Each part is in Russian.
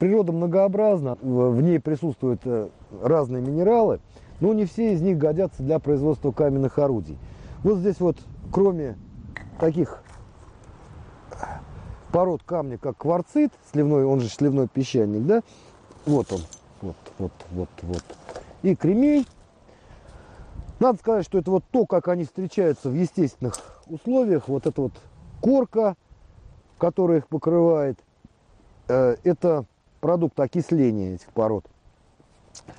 Природа многообразна, в ней присутствуют э, разные минералы, но не все из них годятся для производства каменных орудий. Вот здесь вот, кроме таких пород камня, как кварцит, сливной, он же сливной песчаник, да, вот он, вот, вот, вот, вот, и кремень. Надо сказать, что это вот то, как они встречаются в естественных условиях, вот эта вот корка, которая их покрывает, э, это продукт окисления этих пород.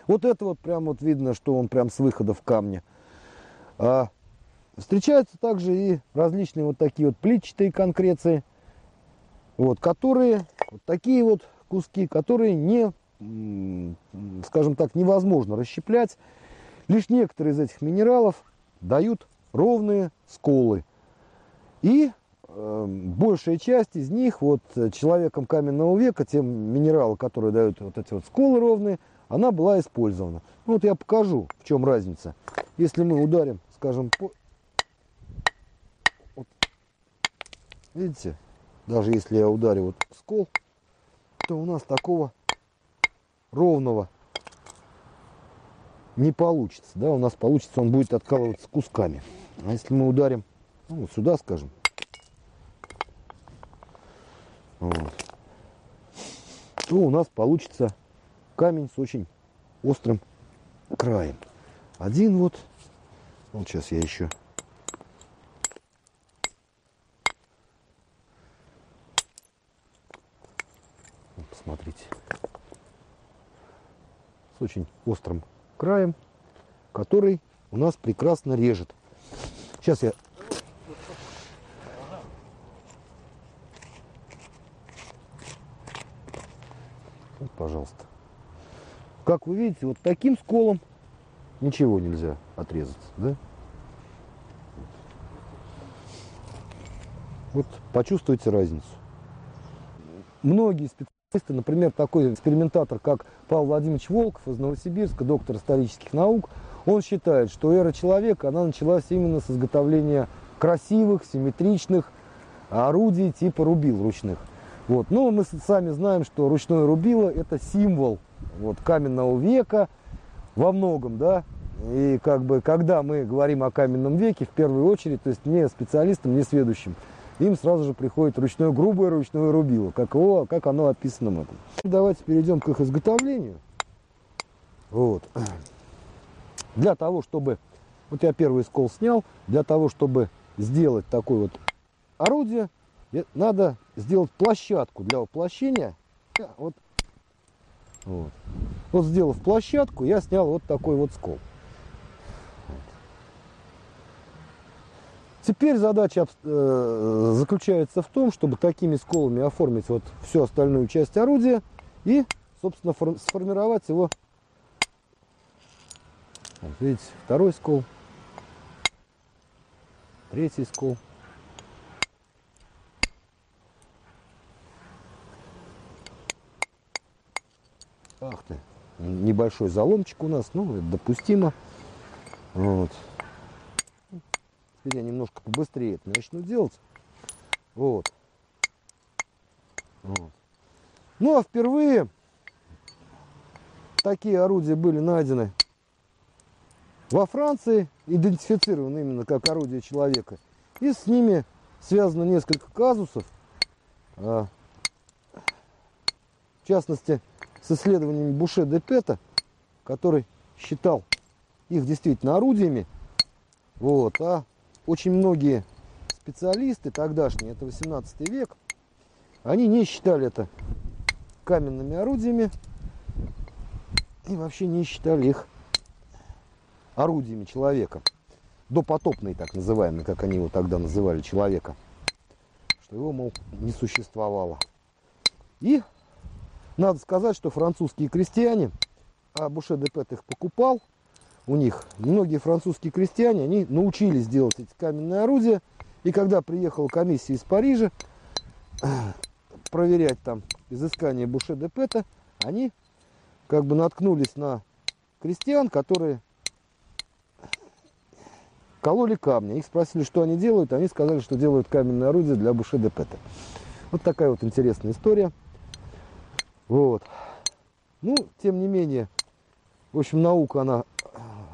Вот это вот прям вот видно, что он прям с выхода в камне. А, встречаются также и различные вот такие вот плитчатые конкреции, вот, которые, вот такие вот куски, которые не, скажем так, невозможно расщеплять. Лишь некоторые из этих минералов дают ровные сколы. И большая часть из них, вот человеком каменного века, тем минералы, которые дают вот эти вот сколы ровные, она была использована. Ну, вот я покажу, в чем разница. Если мы ударим, скажем, по... вот. видите, даже если я ударю вот скол, то у нас такого ровного не получится. Да, у нас получится, он будет откалываться кусками. А если мы ударим ну, вот сюда, скажем, то у нас получится камень с очень острым краем. Один вот, вот сейчас я еще посмотрите, с очень острым краем, который у нас прекрасно режет. Сейчас я вот, пожалуйста. Как вы видите, вот таким сколом ничего нельзя отрезаться, да? Вот почувствуйте разницу. Многие специалисты, например, такой экспериментатор, как Павел Владимирович Волков из Новосибирска, доктор исторических наук, он считает, что эра человека, она началась именно с изготовления красивых, симметричных орудий типа рубил ручных. Вот. Но мы сами знаем, что ручное рубило – это символ вот, каменного века во многом, да, и как бы, когда мы говорим о каменном веке, в первую очередь, то есть не специалистам, не сведущим, им сразу же приходит ручное грубое ручное рубило, как, его, как оно описано в этом. Давайте перейдем к их изготовлению. Вот. Для того, чтобы, вот я первый скол снял, для того, чтобы сделать такое вот орудие, надо сделать площадку для воплощения. Вот вот. вот сделав площадку, я снял вот такой вот скол. Теперь задача э, заключается в том, чтобы такими сколами оформить вот всю остальную часть орудия и, собственно, сформировать его. Вот, видите, второй скол, третий скол. Ах ты, небольшой заломчик у нас, ну, это допустимо. Вот. Теперь я немножко побыстрее это начну делать. Вот. вот. Ну, а впервые такие орудия были найдены во Франции, идентифицированы именно как орудие человека. И с ними связано несколько казусов. А, в частности, с исследованиями Буше де Пета, который считал их действительно орудиями. Вот, а очень многие специалисты тогдашние, это 18 век, они не считали это каменными орудиями и вообще не считали их орудиями человека. Допотопные, так называемые, как они его тогда называли, человека. Что его, мол, не существовало. И надо сказать, что французские крестьяне, а Буше де Пет их покупал, у них многие французские крестьяне, они научились делать эти каменные орудия. И когда приехала комиссия из Парижа проверять там изыскание Буше де Пета, они как бы наткнулись на крестьян, которые кололи камни. Их спросили, что они делают, они сказали, что делают каменное орудие для Буше де Пета. Вот такая вот интересная история. Вот. Ну, тем не менее, в общем, наука, она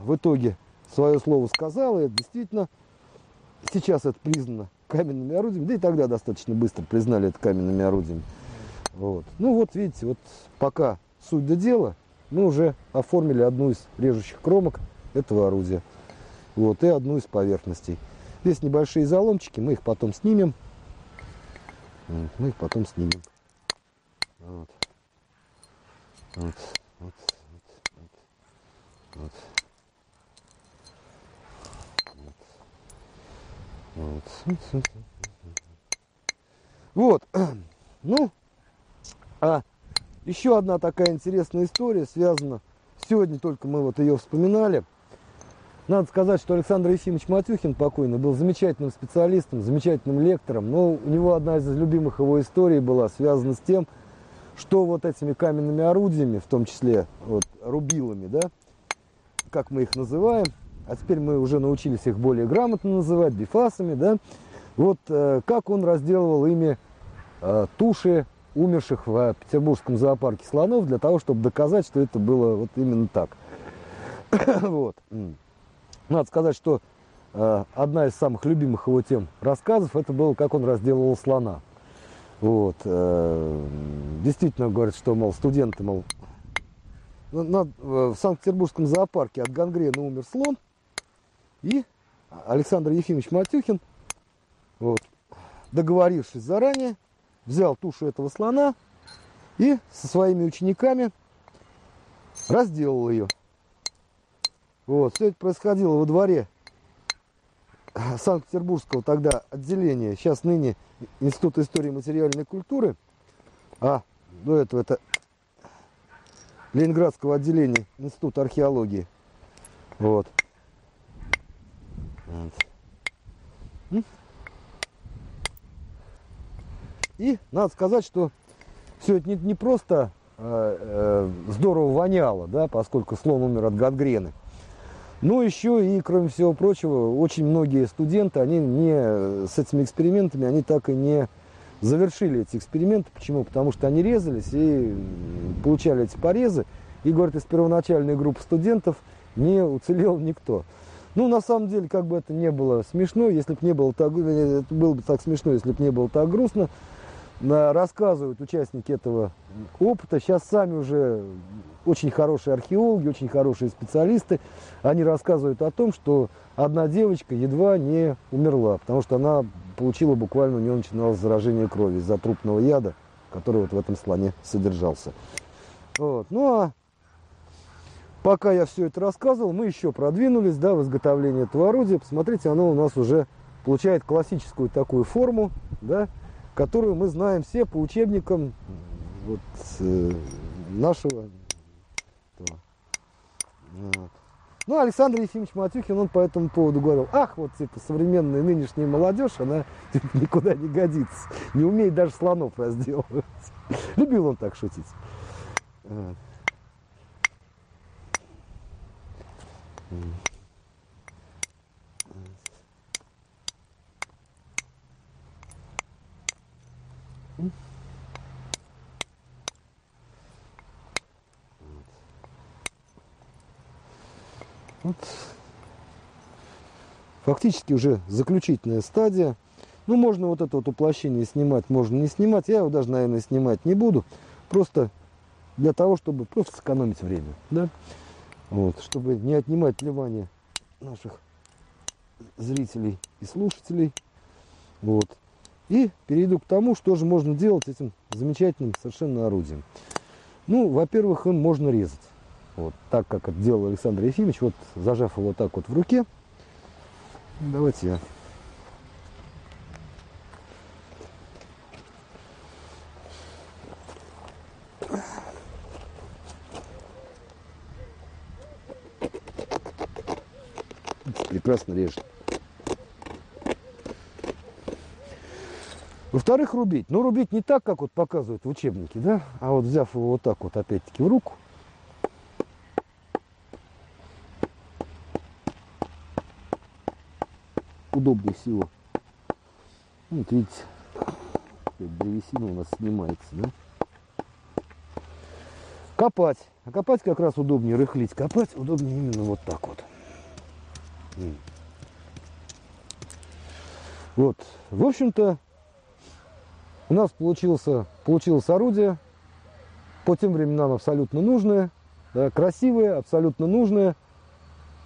в итоге свое слово сказала, и действительно сейчас это признано каменными орудиями, да и тогда достаточно быстро признали это каменными орудиями. Вот. Ну вот видите, вот пока суть до дела, мы уже оформили одну из режущих кромок этого орудия. Вот, и одну из поверхностей. Здесь небольшие заломчики, мы их потом снимем. Мы их потом снимем. Вот. Вот. Ну, а еще одна такая интересная история связана. Сегодня только мы вот ее вспоминали. Надо сказать, что Александр Ефимович Матюхин покойный был замечательным специалистом, замечательным лектором. Но у него одна из любимых его историй была связана с тем, что вот этими каменными орудиями, в том числе вот, рубилами, да, как мы их называем, а теперь мы уже научились их более грамотно называть, бифасами, да, вот э, как он разделывал ими э, туши умерших в Петербургском зоопарке слонов для того, чтобы доказать, что это было вот именно так. вот. Надо сказать, что э, одна из самых любимых его тем рассказов, это было, как он разделывал слона. Вот. Э, действительно, говорят, что, мол, студенты, мол, на, в Санкт-Петербургском зоопарке от гангрены умер слон, и Александр Ефимович Матюхин, вот, договорившись заранее, взял тушу этого слона и со своими учениками разделал ее. Вот, все это происходило во дворе Санкт-Петербургского тогда отделения, сейчас ныне Института истории и материальной культуры, а до этого это Ленинградского отделения Института археологии. Вот. И надо сказать, что все это не, не просто э, э, здорово воняло, да, поскольку слон умер от гангрены. Но еще и, кроме всего прочего, очень многие студенты, они не с этими экспериментами, они так и не завершили эти эксперименты. Почему? Потому что они резались и получали эти порезы. И, говорят, из первоначальной группы студентов не уцелел никто. Ну, на самом деле, как бы это не было смешно, если бы не было так, это было бы так смешно, если бы не было так грустно, рассказывают участники этого опыта. Сейчас сами уже очень хорошие археологи, очень хорошие специалисты. Они рассказывают о том, что одна девочка едва не умерла, потому что она получила буквально, у нее начиналось заражение крови из-за трупного яда, который вот в этом слоне содержался. Вот. Ну а пока я все это рассказывал, мы еще продвинулись да, в изготовлении этого орудия. Посмотрите, оно у нас уже получает классическую такую форму, да, которую мы знаем все по учебникам вот, э, нашего. Вот. Ну, Александр Ефимович Матюхин, он по этому поводу говорил, ах, вот типа современная нынешняя молодежь, она типа, никуда не годится, не умеет даже слонов разделывать. Любил он так шутить. Вот. Фактически уже заключительная стадия. Ну, можно вот это вот уплощение снимать, можно не снимать. Я его даже, наверное, снимать не буду. Просто для того, чтобы просто сэкономить время. Да? Вот, чтобы не отнимать внимание наших зрителей и слушателей. Вот. И перейду к тому, что же можно делать этим замечательным совершенно орудием. Ну, во-первых, им можно резать. Вот так, как это делал Александр Ефимович, вот зажав его так вот в руке. Давайте я прекрасно режет. Во-вторых, рубить. Ну, рубить не так, как вот показывают в учебнике, да, а вот взяв его вот так вот опять-таки в руку, удобнее всего. Вот видите, древесина у нас снимается, да? Копать. А копать как раз удобнее, рыхлить. Копать удобнее именно вот так вот. Вот. В общем-то, у нас получился, получилось орудие. По тем временам абсолютно нужное. Да, красивое, абсолютно нужное.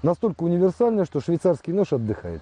Настолько универсальное, что швейцарский нож отдыхает.